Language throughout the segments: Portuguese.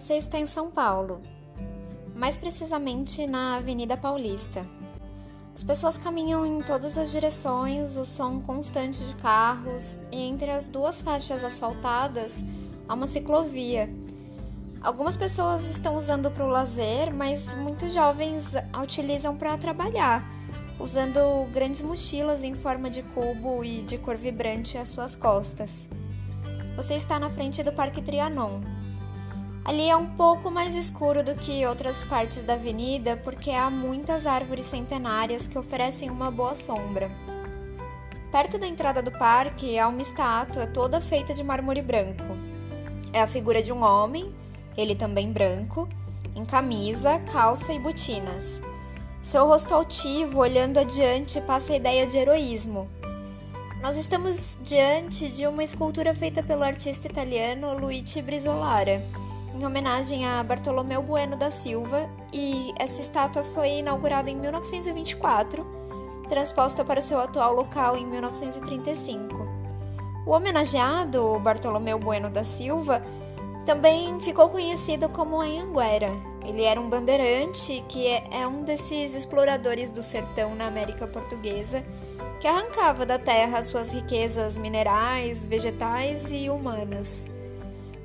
Você está em São Paulo, mais precisamente na Avenida Paulista. As pessoas caminham em todas as direções, o som constante de carros, e entre as duas faixas asfaltadas há uma ciclovia. Algumas pessoas estão usando para o lazer, mas muitos jovens a utilizam para trabalhar, usando grandes mochilas em forma de cubo e de cor vibrante às suas costas. Você está na frente do Parque Trianon, Ali é um pouco mais escuro do que outras partes da avenida porque há muitas árvores centenárias que oferecem uma boa sombra. Perto da entrada do parque há uma estátua toda feita de mármore branco. É a figura de um homem, ele também branco, em camisa, calça e botinas. Seu rosto altivo, olhando adiante, passa a ideia de heroísmo. Nós estamos diante de uma escultura feita pelo artista italiano Luigi Brizolara em homenagem a Bartolomeu Bueno da Silva, e essa estátua foi inaugurada em 1924, transposta para seu atual local em 1935. O homenageado, Bartolomeu Bueno da Silva, também ficou conhecido como Anhanguera. Ele era um bandeirante que é, é um desses exploradores do sertão na América Portuguesa que arrancava da terra suas riquezas minerais, vegetais e humanas.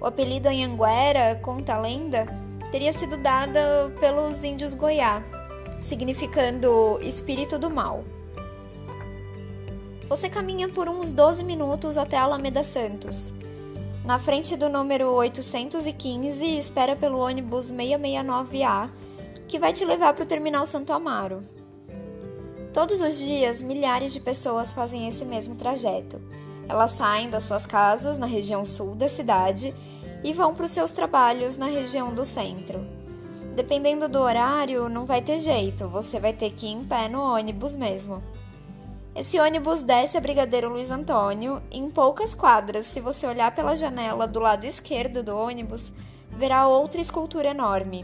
O apelido Anhanguera, conta a lenda, teria sido dado pelos índios Goiá, significando espírito do mal. Você caminha por uns 12 minutos até Alameda Santos. Na frente do número 815, espera pelo ônibus 669A, que vai te levar para o terminal Santo Amaro. Todos os dias, milhares de pessoas fazem esse mesmo trajeto. Elas saem das suas casas na região sul da cidade e vão para os seus trabalhos na região do centro. Dependendo do horário, não vai ter jeito, você vai ter que ir em pé no ônibus mesmo. Esse ônibus desce a Brigadeiro Luiz Antônio em poucas quadras. Se você olhar pela janela do lado esquerdo do ônibus, verá outra escultura enorme.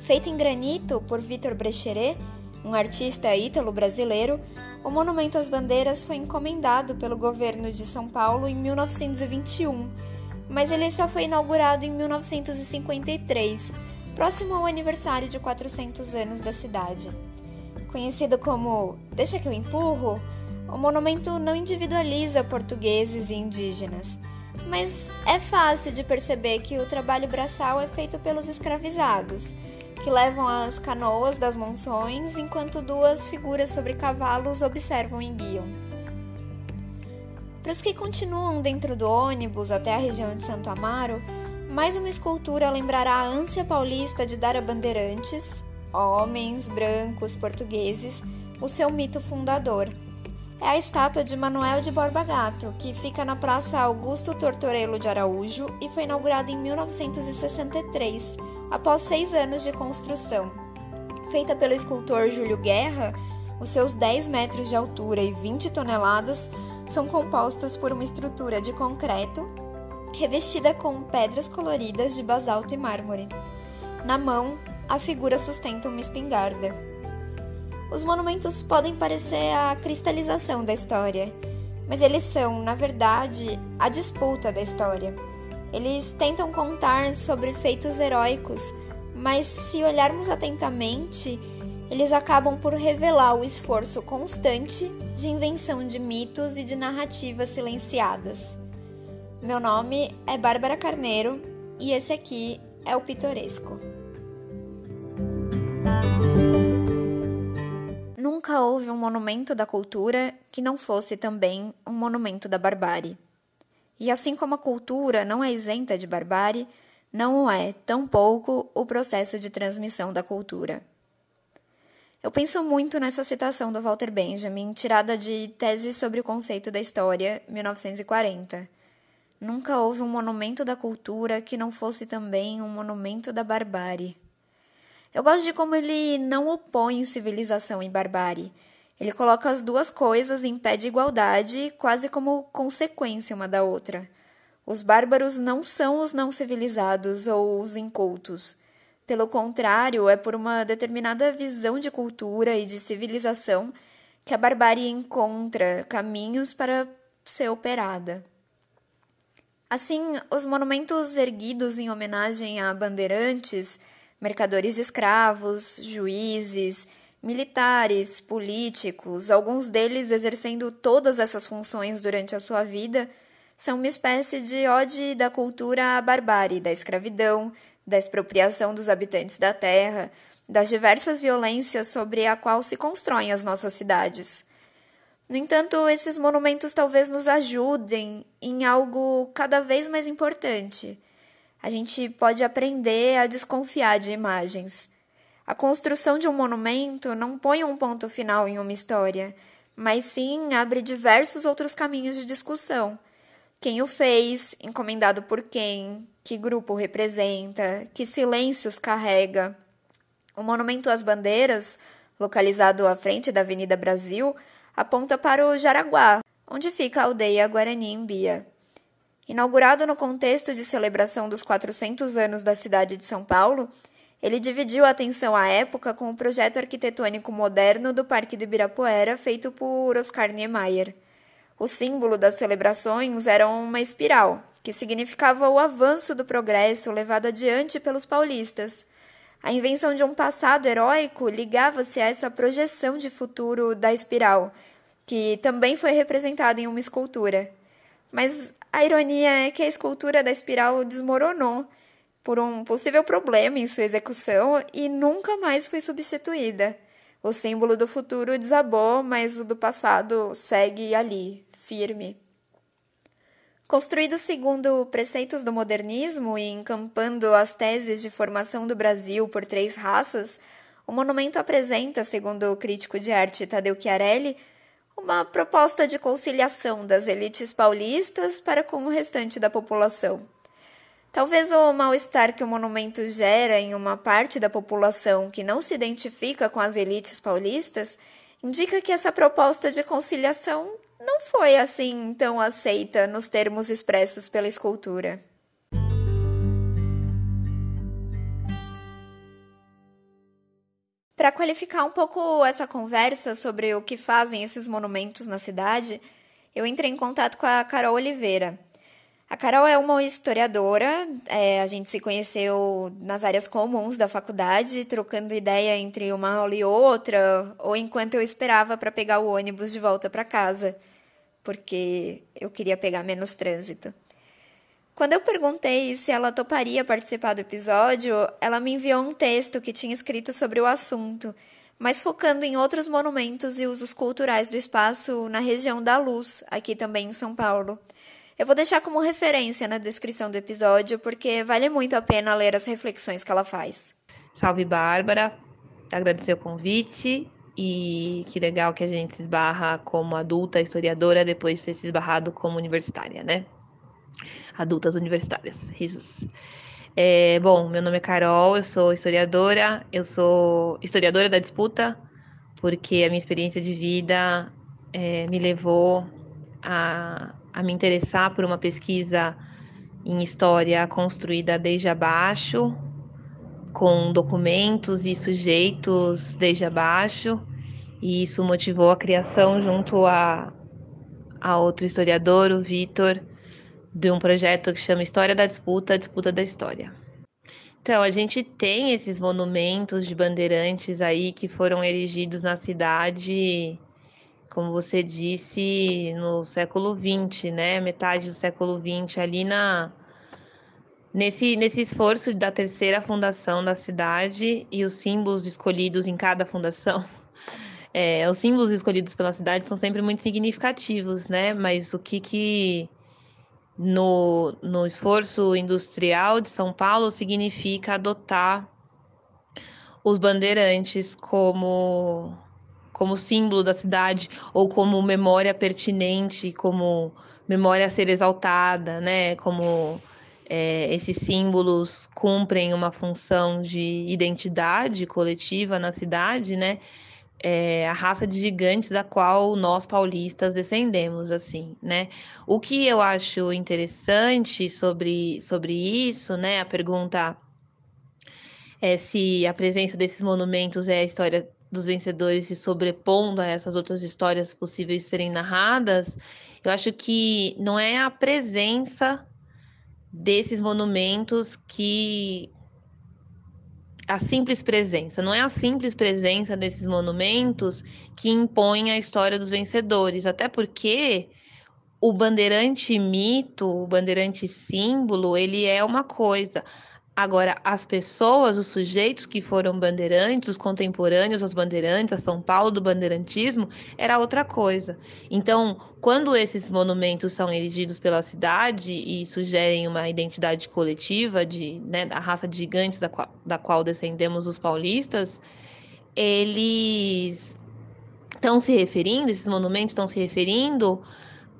Feita em granito por Vitor Brecheret, um artista ítalo-brasileiro, o Monumento às Bandeiras foi encomendado pelo governo de São Paulo em 1921, mas ele só foi inaugurado em 1953, próximo ao aniversário de 400 anos da cidade. Conhecido como Deixa que eu empurro, o monumento não individualiza portugueses e indígenas, mas é fácil de perceber que o trabalho braçal é feito pelos escravizados que levam as canoas das monções, enquanto duas figuras sobre cavalos observam e guiam. Para os que continuam dentro do ônibus até a região de Santo Amaro, mais uma escultura lembrará a ânsia paulista de dar a bandeirantes, homens brancos portugueses, o seu mito fundador. É a estátua de Manuel de Borba Gato, que fica na Praça Augusto Tortorello de Araújo e foi inaugurada em 1963 após seis anos de construção. Feita pelo escultor Júlio Guerra, os seus 10 metros de altura e 20 toneladas são compostos por uma estrutura de concreto revestida com pedras coloridas de basalto e mármore. Na mão, a figura sustenta uma espingarda. Os monumentos podem parecer a cristalização da história, mas eles são, na verdade, a disputa da história. Eles tentam contar sobre feitos heróicos, mas se olharmos atentamente, eles acabam por revelar o esforço constante de invenção de mitos e de narrativas silenciadas. Meu nome é Bárbara Carneiro e esse aqui é o Pitoresco. Nunca houve um monumento da cultura que não fosse também um monumento da barbárie. E assim como a cultura não é isenta de barbárie, não é, tampouco, o processo de transmissão da cultura. Eu penso muito nessa citação do Walter Benjamin, tirada de Tese sobre o Conceito da História, 1940. Nunca houve um monumento da cultura que não fosse também um monumento da barbárie. Eu gosto de como ele não opõe civilização e barbárie, ele coloca as duas coisas em pé de igualdade, quase como consequência uma da outra. Os bárbaros não são os não civilizados ou os incultos. Pelo contrário, é por uma determinada visão de cultura e de civilização que a barbárie encontra caminhos para ser operada. Assim, os monumentos erguidos em homenagem a bandeirantes, mercadores de escravos, juízes, militares, políticos, alguns deles exercendo todas essas funções durante a sua vida, são uma espécie de ode da cultura à barbárie, da escravidão, da expropriação dos habitantes da terra, das diversas violências sobre a qual se constroem as nossas cidades. No entanto, esses monumentos talvez nos ajudem em algo cada vez mais importante. A gente pode aprender a desconfiar de imagens. A construção de um monumento não põe um ponto final em uma história, mas sim abre diversos outros caminhos de discussão. Quem o fez, encomendado por quem, que grupo representa, que silêncios carrega. O Monumento às Bandeiras, localizado à frente da Avenida Brasil, aponta para o Jaraguá, onde fica a aldeia Guarani Bia. Inaugurado no contexto de celebração dos 400 anos da cidade de São Paulo, ele dividiu a atenção à época com o projeto arquitetônico moderno do Parque do Ibirapuera, feito por Oscar Niemeyer. O símbolo das celebrações era uma espiral, que significava o avanço do progresso levado adiante pelos paulistas. A invenção de um passado heróico ligava-se a essa projeção de futuro da espiral, que também foi representada em uma escultura. Mas a ironia é que a escultura da espiral desmoronou por um possível problema em sua execução e nunca mais foi substituída. O símbolo do futuro desabou, mas o do passado segue ali, firme. Construído segundo preceitos do modernismo e encampando as teses de formação do Brasil por três raças, o monumento apresenta, segundo o crítico de arte Tadeu Chiarelli, uma proposta de conciliação das elites paulistas para com o restante da população. Talvez o mal-estar que o monumento gera em uma parte da população que não se identifica com as elites paulistas indica que essa proposta de conciliação não foi assim tão aceita nos termos expressos pela escultura. Para qualificar um pouco essa conversa sobre o que fazem esses monumentos na cidade, eu entrei em contato com a Carol Oliveira. A Carol é uma historiadora, é, a gente se conheceu nas áreas comuns da faculdade, trocando ideia entre uma aula e outra, ou enquanto eu esperava para pegar o ônibus de volta para casa, porque eu queria pegar menos trânsito. Quando eu perguntei se ela toparia participar do episódio, ela me enviou um texto que tinha escrito sobre o assunto, mas focando em outros monumentos e usos culturais do espaço na região da Luz, aqui também em São Paulo. Eu vou deixar como referência na descrição do episódio, porque vale muito a pena ler as reflexões que ela faz. Salve, Bárbara! Agradecer o convite e que legal que a gente se esbarra como adulta historiadora depois de ter se esbarrado como universitária, né? adultas universitárias. Risos. É, bom, meu nome é Carol, eu sou historiadora, eu sou historiadora da disputa, porque a minha experiência de vida é, me levou a, a me interessar por uma pesquisa em história construída desde abaixo, com documentos e sujeitos desde abaixo, e isso motivou a criação junto a, a outro historiador, o Vitor, de um projeto que chama História da Disputa, Disputa da História. Então, a gente tem esses monumentos de bandeirantes aí que foram erigidos na cidade, como você disse, no século XX, né? Metade do século XX, ali na nesse, nesse esforço da terceira fundação da cidade e os símbolos escolhidos em cada fundação. É, os símbolos escolhidos pela cidade são sempre muito significativos, né? Mas o que que no, no esforço industrial de São Paulo significa adotar os bandeirantes como como símbolo da cidade ou como memória pertinente, como memória a ser exaltada, né? Como é, esses símbolos cumprem uma função de identidade coletiva na cidade, né? é, a raça de gigantes da qual nós paulistas descendemos, assim, né? O que eu acho interessante sobre, sobre isso, né? A pergunta é se a presença desses monumentos é a história dos vencedores se sobrepondo a essas outras histórias possíveis de serem narradas. Eu acho que não é a presença desses monumentos que a simples presença, não é a simples presença desses monumentos que impõe a história dos vencedores, até porque o bandeirante mito, o bandeirante símbolo, ele é uma coisa. Agora, as pessoas, os sujeitos que foram bandeirantes, os contemporâneos aos bandeirantes, a São Paulo do bandeirantismo, era outra coisa. Então, quando esses monumentos são erigidos pela cidade e sugerem uma identidade coletiva de, né, da raça de gigantes da qual, da qual descendemos os paulistas, eles estão se referindo, esses monumentos estão se referindo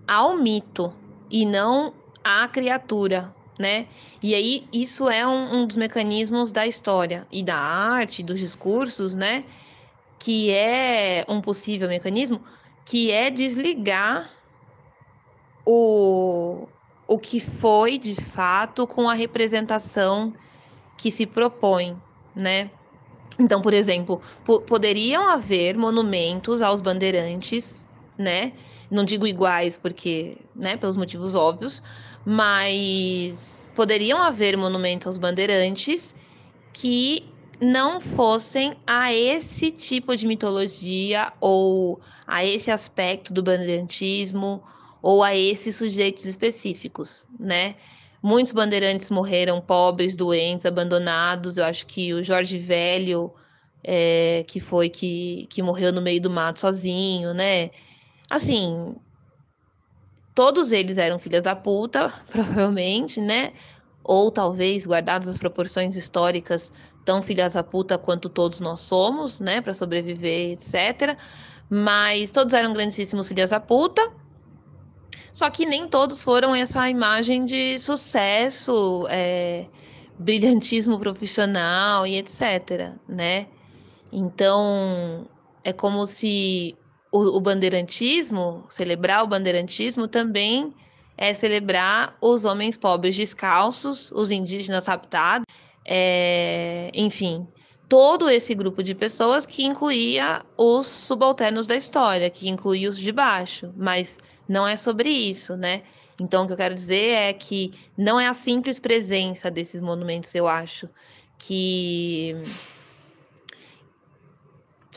ao mito e não à criatura, né? E aí isso é um, um, dos mecanismos da história e da arte, dos discursos, né? Que é um possível mecanismo, que é desligar o, o que foi de fato com a representação que se propõe, né? Então, por exemplo, poderiam haver monumentos aos bandeirantes, né? Não digo iguais, porque, né, pelos motivos óbvios, mas poderiam haver monumentos aos bandeirantes que não fossem a esse tipo de mitologia ou a esse aspecto do bandeirantismo ou a esses sujeitos específicos, né? Muitos bandeirantes morreram pobres, doentes, abandonados. Eu acho que o Jorge Velho, é, que foi que, que morreu no meio do mato sozinho, né? Assim, todos eles eram filhas da puta, provavelmente, né? Ou talvez, guardadas as proporções históricas, tão filhas da puta quanto todos nós somos, né? Para sobreviver, etc. Mas todos eram grandíssimos filhas da puta. Só que nem todos foram essa imagem de sucesso, é, brilhantismo profissional e etc, né? Então, é como se o, o bandeirantismo, celebrar o bandeirantismo também é celebrar os homens pobres descalços, os indígenas raptados, é, enfim, todo esse grupo de pessoas que incluía os subalternos da história, que incluía os de baixo, mas não é sobre isso, né? Então, o que eu quero dizer é que não é a simples presença desses monumentos, eu acho, que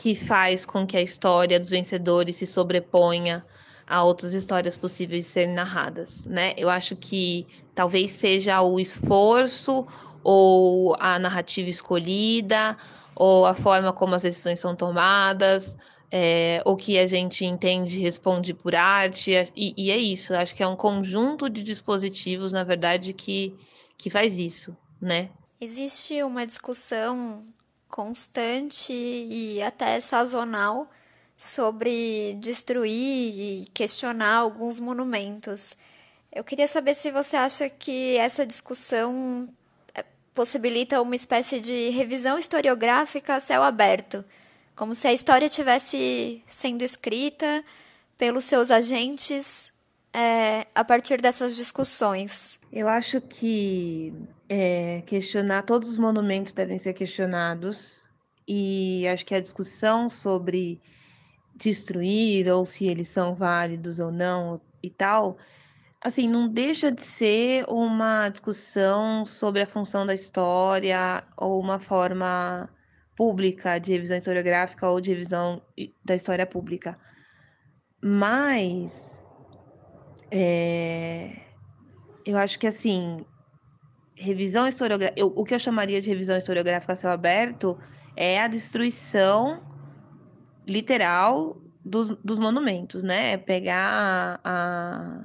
que faz com que a história dos vencedores se sobreponha a outras histórias possíveis de serem narradas, né? Eu acho que talvez seja o esforço ou a narrativa escolhida ou a forma como as decisões são tomadas, é, o que a gente entende responde por arte, e, e é isso. Acho que é um conjunto de dispositivos, na verdade, que, que faz isso, né? Existe uma discussão constante e até sazonal sobre destruir e questionar alguns monumentos. Eu queria saber se você acha que essa discussão é, possibilita uma espécie de revisão historiográfica a céu aberto, como se a história tivesse sendo escrita pelos seus agentes é, a partir dessas discussões. Eu acho que é, questionar todos os monumentos devem ser questionados e acho que a discussão sobre destruir ou se eles são válidos ou não e tal, assim, não deixa de ser uma discussão sobre a função da história ou uma forma pública de revisão historiográfica ou de revisão da história pública. Mas é, eu acho que assim, revisão historiográfica, o que eu chamaria de revisão historiográfica a céu aberto é a destruição literal dos, dos monumentos, né? É pegar a,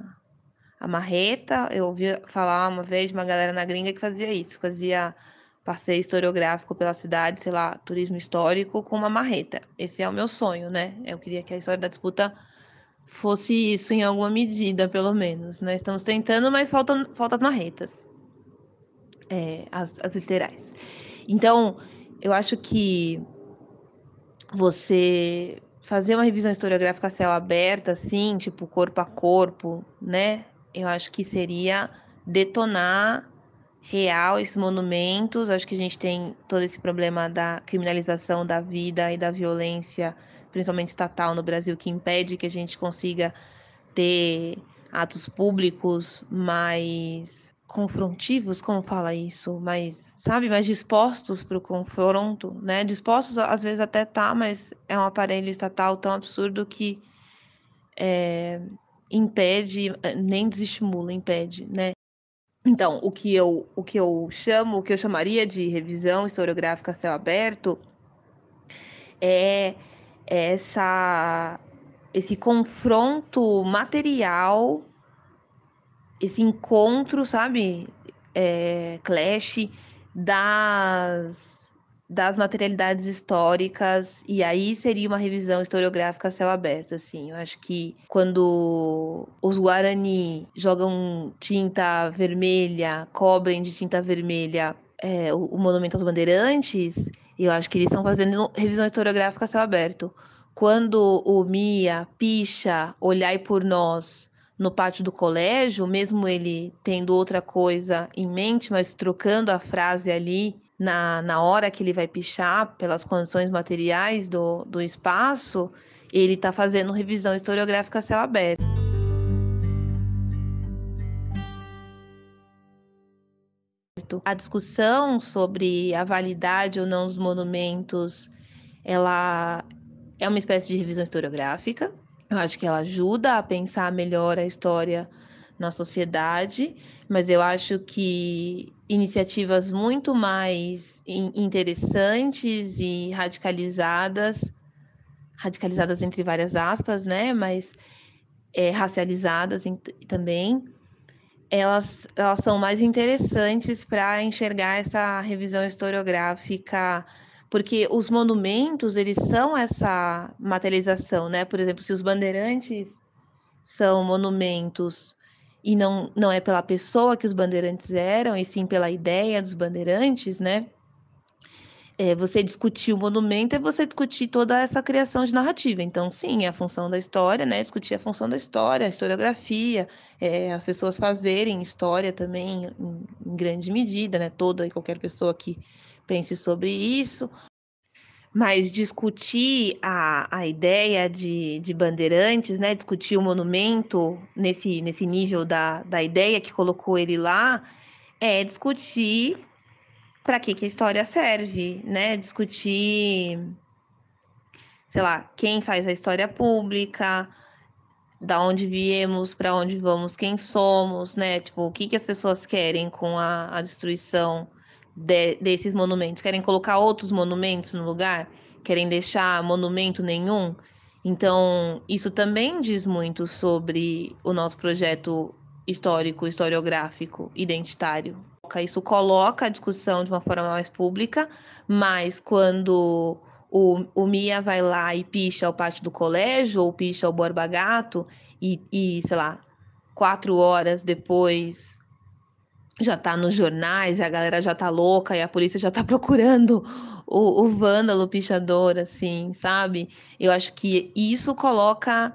a marreta, eu ouvi falar uma vez de uma galera na gringa que fazia isso, fazia passeio historiográfico pela cidade, sei lá, turismo histórico com uma marreta. Esse é o meu sonho, né? Eu queria que a história da disputa fosse isso em alguma medida, pelo menos. Nós né? estamos tentando, mas faltam, faltam as marretas é, as, as literais. Então, eu acho que você fazer uma revisão historiográfica céu aberto, assim, tipo corpo a corpo, né? Eu acho que seria detonar real esses monumentos. Eu acho que a gente tem todo esse problema da criminalização da vida e da violência, principalmente estatal no Brasil, que impede que a gente consiga ter atos públicos mais confrontivos, como fala isso, mais, sabe, mais dispostos para o confronto, né? Dispostos, às vezes até tá, mas é um aparelho estatal tão absurdo que é, impede, nem desestimula, impede, né? Então, o que eu, o que eu chamo, o que eu chamaria de revisão historiográfica a céu aberto é essa esse confronto material esse encontro, sabe? É, clash das, das materialidades históricas, e aí seria uma revisão historiográfica a céu aberto, assim. Eu acho que quando os Guarani jogam tinta vermelha, cobrem de tinta vermelha é, o, o Monumento aos Bandeirantes, eu acho que eles estão fazendo revisão historiográfica a céu aberto. Quando o Mia, Picha, Olhai por Nós no pátio do colégio, mesmo ele tendo outra coisa em mente, mas trocando a frase ali na, na hora que ele vai pichar, pelas condições materiais do, do espaço, ele está fazendo revisão historiográfica a céu aberto. A discussão sobre a validade ou não dos monumentos, ela é uma espécie de revisão historiográfica, eu acho que ela ajuda a pensar melhor a história na sociedade, mas eu acho que iniciativas muito mais interessantes e radicalizadas, radicalizadas entre várias aspas, né? Mas é, racializadas também, elas, elas são mais interessantes para enxergar essa revisão historiográfica porque os monumentos, eles são essa materialização, né? Por exemplo, se os bandeirantes são monumentos e não, não é pela pessoa que os bandeirantes eram, e sim pela ideia dos bandeirantes, né? É, você discutir o monumento é você discutir toda essa criação de narrativa. Então, sim, é a função da história, né? Discutir a função da história, a historiografia, é, as pessoas fazerem história também em, em grande medida, né? Toda e qualquer pessoa que pense sobre isso, mas discutir a, a ideia de, de bandeirantes, né, discutir o monumento nesse, nesse nível da, da ideia que colocou ele lá, é discutir para que, que a história serve, né? Discutir, sei lá, quem faz a história pública, da onde viemos, para onde vamos, quem somos, né? Tipo, o que, que as pessoas querem com a, a destruição de, desses monumentos? Querem colocar outros monumentos no lugar? Querem deixar monumento nenhum? Então, isso também diz muito sobre o nosso projeto histórico, historiográfico, identitário. Isso coloca a discussão de uma forma mais pública, mas quando o, o Mia vai lá e picha o pátio do colégio, ou picha o Borba Gato, e, e sei lá, quatro horas depois já tá nos jornais, a galera já tá louca e a polícia já tá procurando o, o vândalo pichador, assim, sabe? Eu acho que isso coloca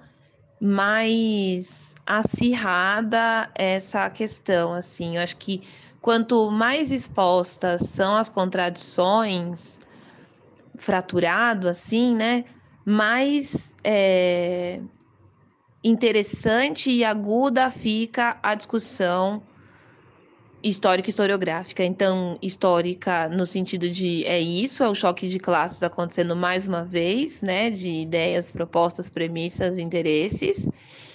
mais acirrada essa questão, assim. Eu acho que quanto mais expostas são as contradições, fraturado, assim, né? Mais é, interessante e aguda fica a discussão histórica historiográfica. Então, histórica no sentido de é isso, é o choque de classes acontecendo mais uma vez, né, de ideias, propostas, premissas, interesses.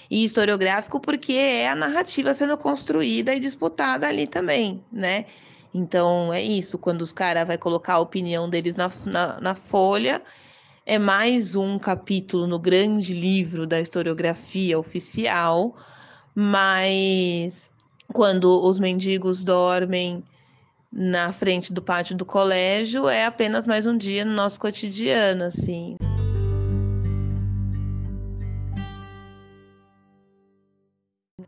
E historiográfico porque é a narrativa sendo construída e disputada ali também, né? Então, é isso, quando os caras vai colocar a opinião deles na, na, na folha, é mais um capítulo no grande livro da historiografia oficial, mas quando os mendigos dormem na frente do pátio do colégio, é apenas mais um dia no nosso cotidiano, assim.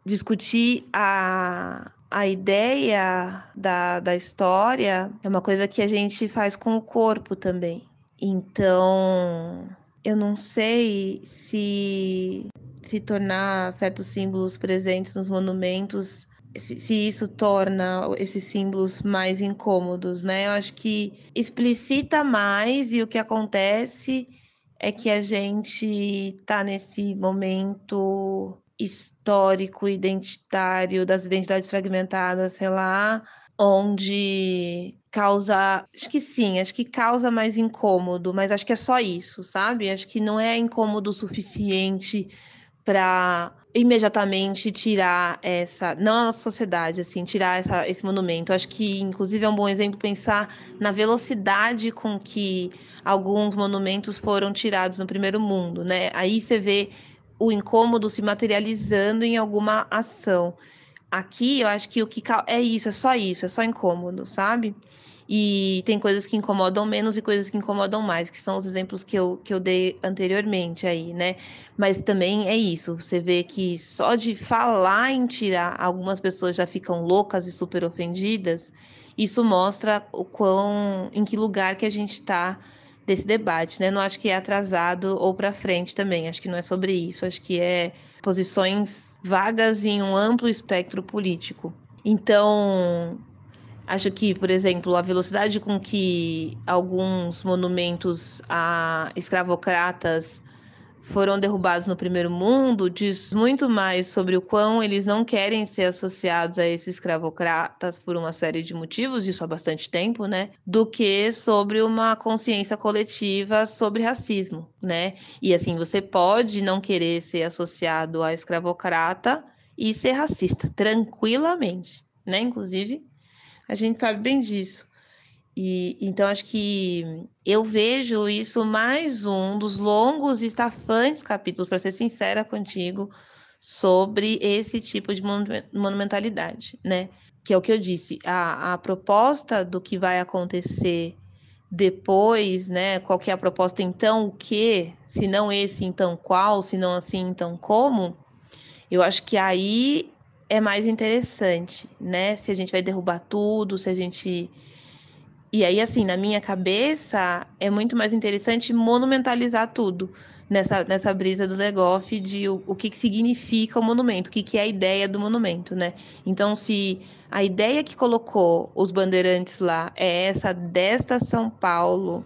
Discutir a, a ideia da, da história é uma coisa que a gente faz com o corpo também. Então, eu não sei se se tornar certos símbolos presentes nos monumentos se, se, isso torna esses símbolos mais incômodos, né? Eu acho que explicita mais e o que acontece é que a gente está nesse momento histórico, identitário, das identidades fragmentadas, sei lá, onde causa. Acho que sim, acho que causa mais incômodo, mas acho que é só isso, sabe? Acho que não é incômodo o suficiente para imediatamente tirar essa, não a nossa sociedade, assim, tirar essa, esse monumento. Acho que, inclusive, é um bom exemplo pensar na velocidade com que alguns monumentos foram tirados no primeiro mundo, né? Aí você vê o incômodo se materializando em alguma ação. Aqui, eu acho que o que é isso, é só isso, é só incômodo, sabe? E tem coisas que incomodam menos e coisas que incomodam mais, que são os exemplos que eu, que eu dei anteriormente aí, né? Mas também é isso, você vê que só de falar em tirar, algumas pessoas já ficam loucas e super ofendidas. Isso mostra o quão, em que lugar que a gente está desse debate, né? Não acho que é atrasado ou para frente também, acho que não é sobre isso, acho que é posições vagas em um amplo espectro político. Então, acho que, por exemplo, a velocidade com que alguns monumentos a escravocratas foram derrubados no primeiro mundo diz muito mais sobre o quão eles não querem ser associados a esses escravocratas por uma série de motivos, isso há bastante tempo, né? Do que sobre uma consciência coletiva sobre racismo, né? E assim, você pode não querer ser associado a escravocrata e ser racista tranquilamente, né? Inclusive, a gente sabe bem disso. E então acho que eu vejo isso mais um dos longos e estafantes capítulos, para ser sincera contigo, sobre esse tipo de monumentalidade, né? Que é o que eu disse, a, a proposta do que vai acontecer depois, né? Qual que é a proposta então, o que? Se não esse, então qual? Se não assim, então como? Eu acho que aí é mais interessante, né? Se a gente vai derrubar tudo, se a gente e aí, assim, na minha cabeça, é muito mais interessante monumentalizar tudo nessa, nessa brisa do Legoff de o, o que, que significa o monumento, o que, que é a ideia do monumento, né? Então, se a ideia que colocou os bandeirantes lá é essa desta São Paulo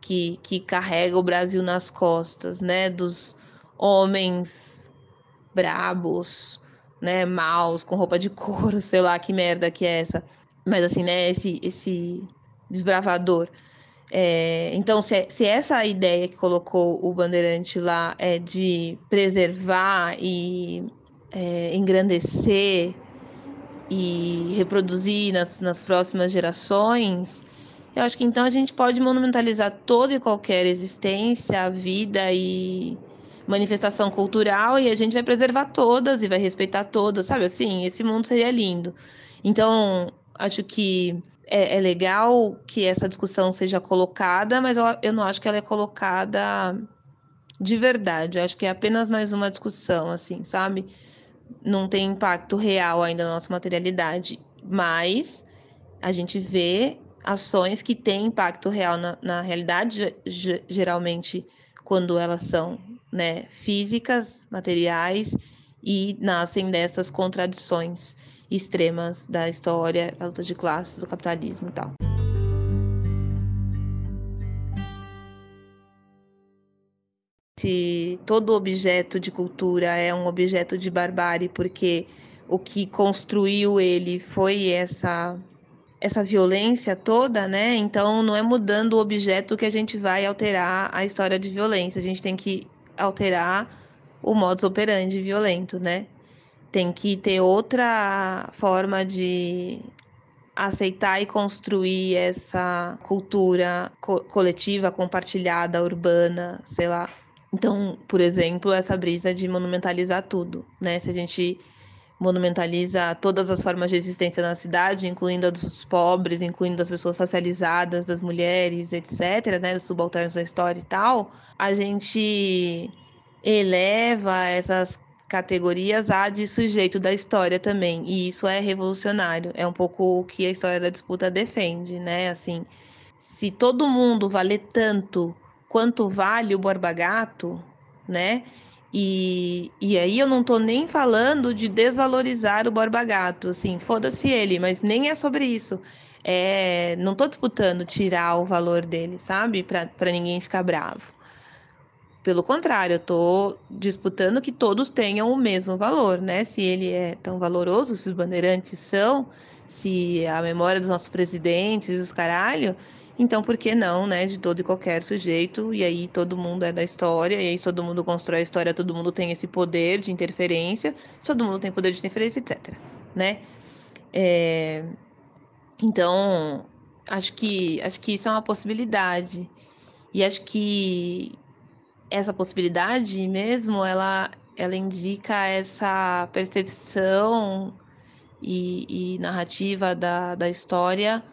que, que carrega o Brasil nas costas, né? Dos homens brabos, né? Maus, com roupa de couro, sei lá que merda que é essa. Mas assim, né? Esse, esse desbravador. É, então, se, se essa ideia que colocou o Bandeirante lá é de preservar e é, engrandecer e reproduzir nas, nas próximas gerações, eu acho que então a gente pode monumentalizar toda e qualquer existência, vida e manifestação cultural e a gente vai preservar todas e vai respeitar todas, sabe assim? Esse mundo seria lindo. Então, acho que é, é, legal que essa discussão seja colocada, mas eu, eu não acho que ela é colocada de verdade. Eu acho que é apenas mais uma discussão, assim, sabe? Não tem impacto real ainda na nossa materialidade, mas a gente vê ações que têm impacto real na, na realidade, geralmente quando elas são né, físicas, materiais e nascem dessas contradições extremas da história, da luta de classes, do capitalismo e tal. Se todo objeto de cultura é um objeto de barbárie porque o que construiu ele foi essa essa violência toda, né? Então não é mudando o objeto que a gente vai alterar a história de violência. A gente tem que alterar o modus operandi violento, né? Tem que ter outra forma de aceitar e construir essa cultura co coletiva, compartilhada, urbana, sei lá. Então, por exemplo, essa brisa de monumentalizar tudo, né? Se a gente monumentaliza todas as formas de existência na cidade, incluindo a dos pobres, incluindo as pessoas racializadas, das mulheres, etc., né, dos subalternos da história e tal, a gente eleva essas categorias há de sujeito da história também, e isso é revolucionário, é um pouco o que a história da disputa defende, né? Assim, se todo mundo valer tanto quanto vale o Borba Gato, né? E, e aí eu não tô nem falando de desvalorizar o Borba Gato, assim, foda-se ele, mas nem é sobre isso. É, não tô disputando tirar o valor dele, sabe? Para ninguém ficar bravo. Pelo contrário, eu estou disputando que todos tenham o mesmo valor, né? Se ele é tão valoroso, se os bandeirantes são, se a memória dos nossos presidentes, os caralho, então por que não, né? De todo e qualquer sujeito, e aí todo mundo é da história, e aí todo mundo constrói a história, todo mundo tem esse poder de interferência, todo mundo tem poder de interferência, etc. Né? É... Então, acho que acho que isso é uma possibilidade. E acho que essa possibilidade mesmo, ela, ela indica essa percepção e, e narrativa da, da história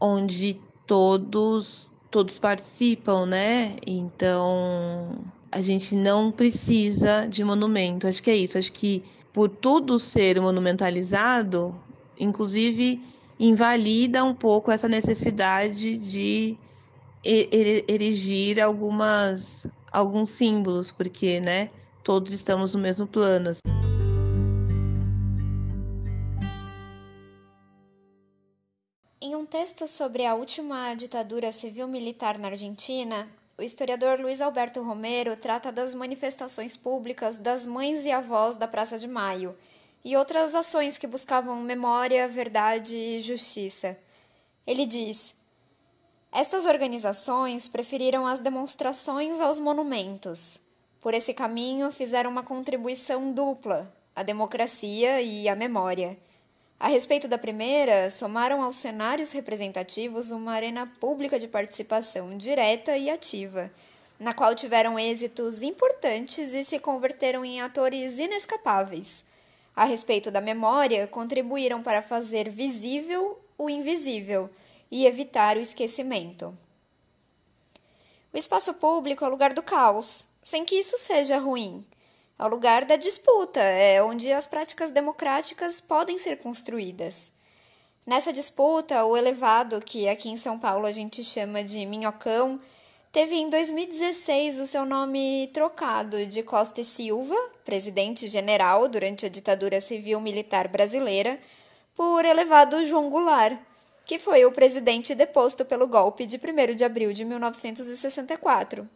onde todos todos participam, né? Então a gente não precisa de monumento. Acho que é isso. Acho que por tudo ser monumentalizado, inclusive invalida um pouco essa necessidade de erigir algumas alguns símbolos, porque, né, todos estamos no mesmo plano. Em um texto sobre a última ditadura civil-militar na Argentina, o historiador Luiz Alberto Romero trata das manifestações públicas das mães e avós da Praça de Maio e outras ações que buscavam memória, verdade e justiça. Ele diz: estas organizações preferiram as demonstrações aos monumentos. Por esse caminho, fizeram uma contribuição dupla, à democracia e à memória. A respeito da primeira, somaram aos cenários representativos uma arena pública de participação direta e ativa, na qual tiveram êxitos importantes e se converteram em atores inescapáveis. A respeito da memória, contribuíram para fazer visível o invisível e evitar o esquecimento. O espaço público é o lugar do caos, sem que isso seja ruim. É o lugar da disputa, é onde as práticas democráticas podem ser construídas. Nessa disputa, o elevado, que aqui em São Paulo a gente chama de Minhocão, teve em 2016 o seu nome trocado de Costa e Silva, presidente general durante a ditadura civil-militar brasileira, por elevado João Goulart, que foi o presidente deposto pelo golpe de 1 de abril de 1964.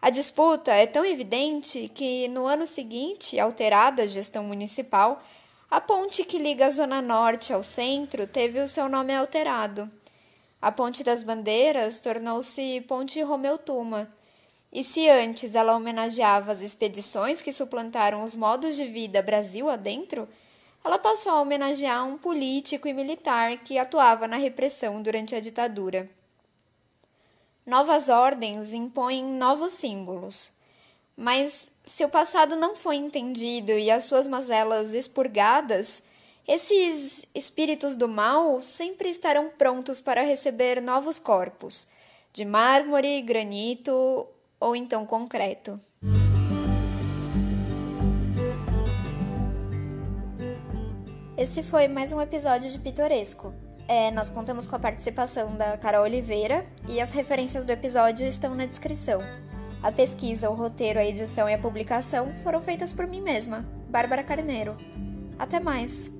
A disputa é tão evidente que, no ano seguinte, alterada a gestão municipal, a ponte que liga a Zona Norte ao centro teve o seu nome alterado. A Ponte das Bandeiras tornou-se Ponte Romeu Tuma. E se antes ela homenageava as expedições que suplantaram os modos de vida Brasil adentro, ela passou a homenagear um político e militar que atuava na repressão durante a ditadura. Novas ordens impõem novos símbolos. Mas se o passado não foi entendido e as suas mazelas expurgadas, esses espíritos do mal sempre estarão prontos para receber novos corpos, de mármore, granito ou então concreto. Esse foi mais um episódio de Pitoresco. É, nós contamos com a participação da Carol Oliveira e as referências do episódio estão na descrição. A pesquisa, o roteiro, a edição e a publicação foram feitas por mim mesma, Bárbara Carneiro. Até mais!